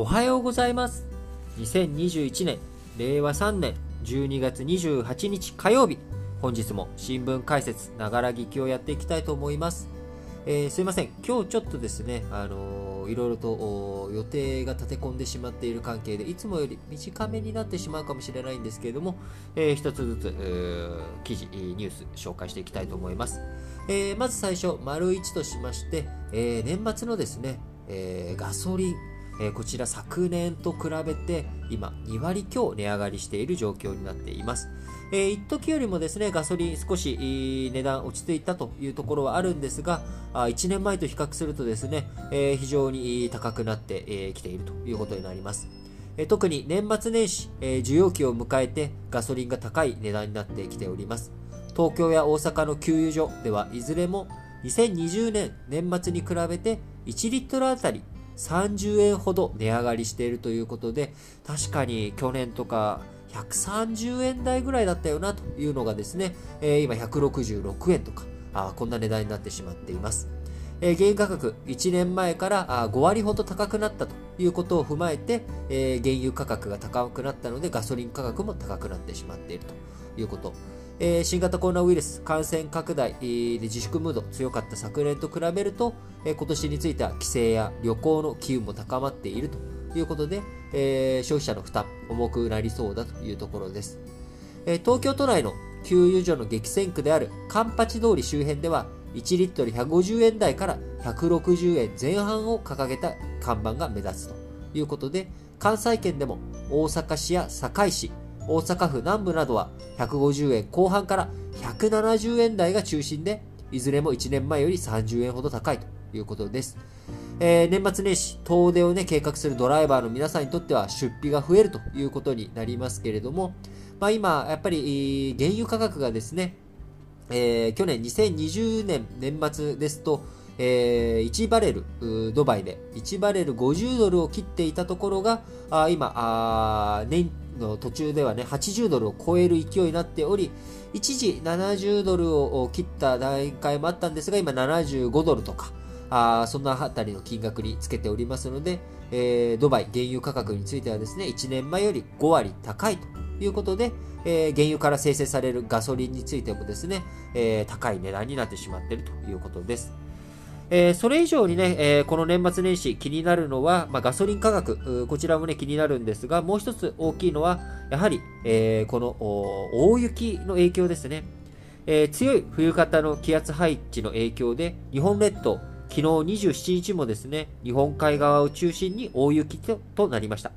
おはようございます。2021年令和3年12月28日火曜日本日も新聞解説ながら聞きをやっていきたいと思います。えー、すいません、今日ちょっとですね、あのー、いろいろと予定が立て込んでしまっている関係で、いつもより短めになってしまうかもしれないんですけれども、えー、一つずつ、えー、記事、ニュース紹介していきたいと思います。えー、まず最初、丸1としまして、えー、年末のですね、えー、ガソリン、え、こちら昨年と比べて今2割強値上がりしている状況になっています。えー、一時よりもですね、ガソリン少し値段落ち着いたというところはあるんですが、あ1年前と比較するとですね、え、非常に高くなってき、ているということになります。え、特に年末年始、え、需要期を迎えてガソリンが高い値段になってきております。東京や大阪の給油所ではいずれも2020年年末に比べて1リットルあたり30円ほど値上がりしているということで、確かに去年とか130円台ぐらいだったよなというのがですね、えー、今166円とかあ、こんな値段になってしまっています。え、原油価格1年前からあ5割ほど高くなったということを踏まえて、え、原油価格が高くなったのでガソリン価格も高くなってしまっているということ。え、新型コロナウイルス感染拡大で自粛ムード強かった昨年と比べると、え、今年については帰省や旅行の機運も高まっているということで、え、消費者の負担重くなりそうだというところです。え東京都内の給油所の激戦区であるカンパチ通り周辺では1リットル150円台から160円前半を掲げた看板が目立つということで関西圏でも大阪市や堺市大阪府南部などは150円後半から170円台が中心で、いずれも1年前より30円ほど高いということです。えー、年末年始、遠出をね、計画するドライバーの皆さんにとっては出費が増えるということになりますけれども、まあ今、やっぱり、原油価格がですね、えー、去年2020年年末ですと、えー、1バレル、ドバイで1バレル50ドルを切っていたところが、あ今あ年、の途中ではね、80ドルを超える勢いになっており、一時70ドルを切った段階もあったんですが、今75ドルとか、あそんなあたりの金額につけておりますので、えー、ドバイ原油価格についてはですね、1年前より5割高いということで、えー、原油から生成されるガソリンについてもですね、えー、高い値段になってしまっているということです。えー、それ以上にね、えー、この年末年始気になるのは、まあ、ガソリン価格、こちらもね、気になるんですが、もう一つ大きいのは、やはり、えー、この大雪の影響ですね。え強い冬型の気圧配置の影響で、日本列島、昨日27日もですね、日本海側を中心に大雪となりました。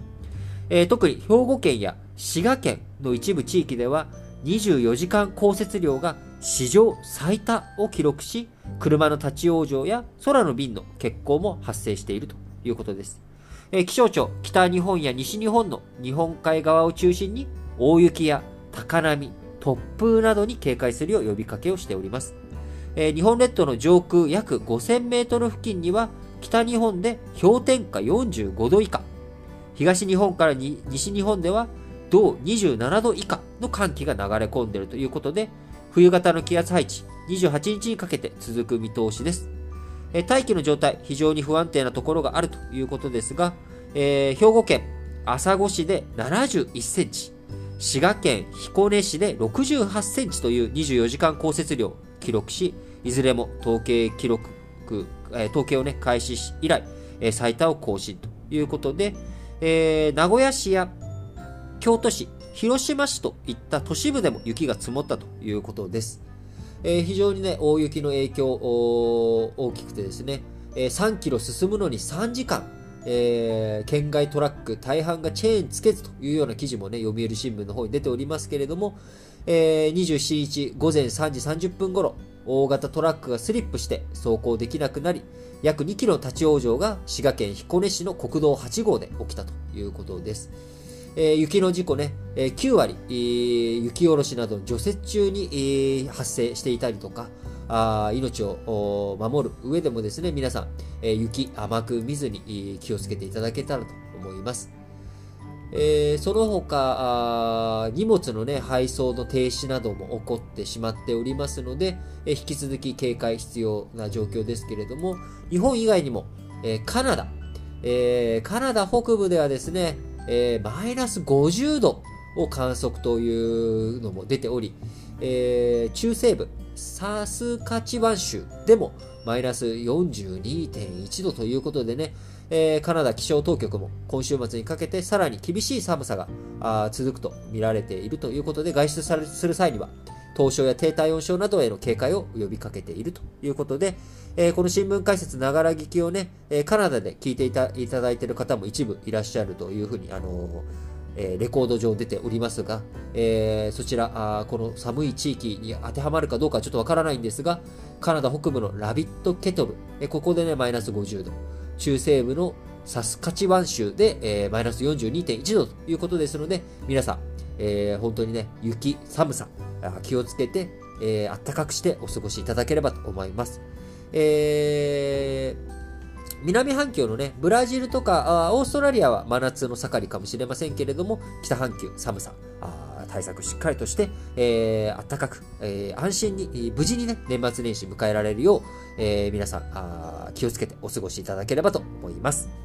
え特に兵庫県や滋賀県の一部地域では、24時間降雪量が史上最多を記録し、車の立ち往生や空の便の欠航も発生しているということです。気象庁、北日本や西日本の日本海側を中心に大雪や高波、突風などに警戒するよう呼びかけをしております。日本列島の上空約5000メートル付近には北日本で氷点下45度以下、東日本から西日本では同27度以下の寒気が流れ込んでいるということで、冬型の気圧配置、28日にかけて続く見通しです。え大気の状態、非常に不安定なところがあるということですが、えー、兵庫県朝来市で71センチ、滋賀県彦根市で68センチという24時間降雪量を記録し、いずれも統計記録、えー、統計をね、開始し以来、えー、最多を更新ということで、え、名古屋市や京都市、広島市といった都市部でも雪が積もったということです。えー、非常にね、大雪の影響大きくてですね、えー、3キロ進むのに3時間、えー、県外トラック大半がチェーンつけずというような記事もね、読売新聞の方に出ておりますけれども、えー、27日午前3時30分頃、大型トラックがスリップして走行できなくなり、約2キロの立ち往生が滋賀県彦根市の国道8号で起きたということです。えー、雪の事故ね、えー、9割、えー、雪下ろしなど除雪中に、えー、発生していたりとか、あ命を守る上でもですね、皆さん、えー、雪甘く見ずに、えー、気をつけていただけたらと思います。えー、その他荷物の、ね、配送の停止なども起こってしまっておりますので、えー、引き続き警戒必要な状況ですけれども、日本以外にも、えー、カナダ、えー、カナダ北部ではですね、えー、マイナス50度を観測というのも出ており、えー、中西部サスカチワン州でもマイナス42.1度ということでね、えー、カナダ気象当局も今週末にかけてさらに厳しい寒さが続くと見られているということで外出する際には凍傷や低体温症などへの警戒を呼びかけているということで、えー、この新聞解説ながら聞きをね、えー、カナダで聞いていたいただいている方も一部いらっしゃるというふうに、あのーえレコード上出ておりますが、えそちらあ、この寒い地域に当てはまるかどうかちょっとわからないんですが、カナダ北部のラビットケトル、えここでね、マイナス50度、中西部のサスカチワン州で、えマイナス42.1度ということですので、皆さん、え本当にね、雪、寒さ、気をつけて、えー、暖かくしてお過ごしいただければと思います。えー、南半球のね、ブラジルとかオーストラリアは真夏の盛りかもしれませんけれども、北半球寒さ、対策しっかりとして、えー、暖かく、えー、安心に、無事にね、年末年始迎えられるよう、えー、皆さん気をつけてお過ごしいただければと思います。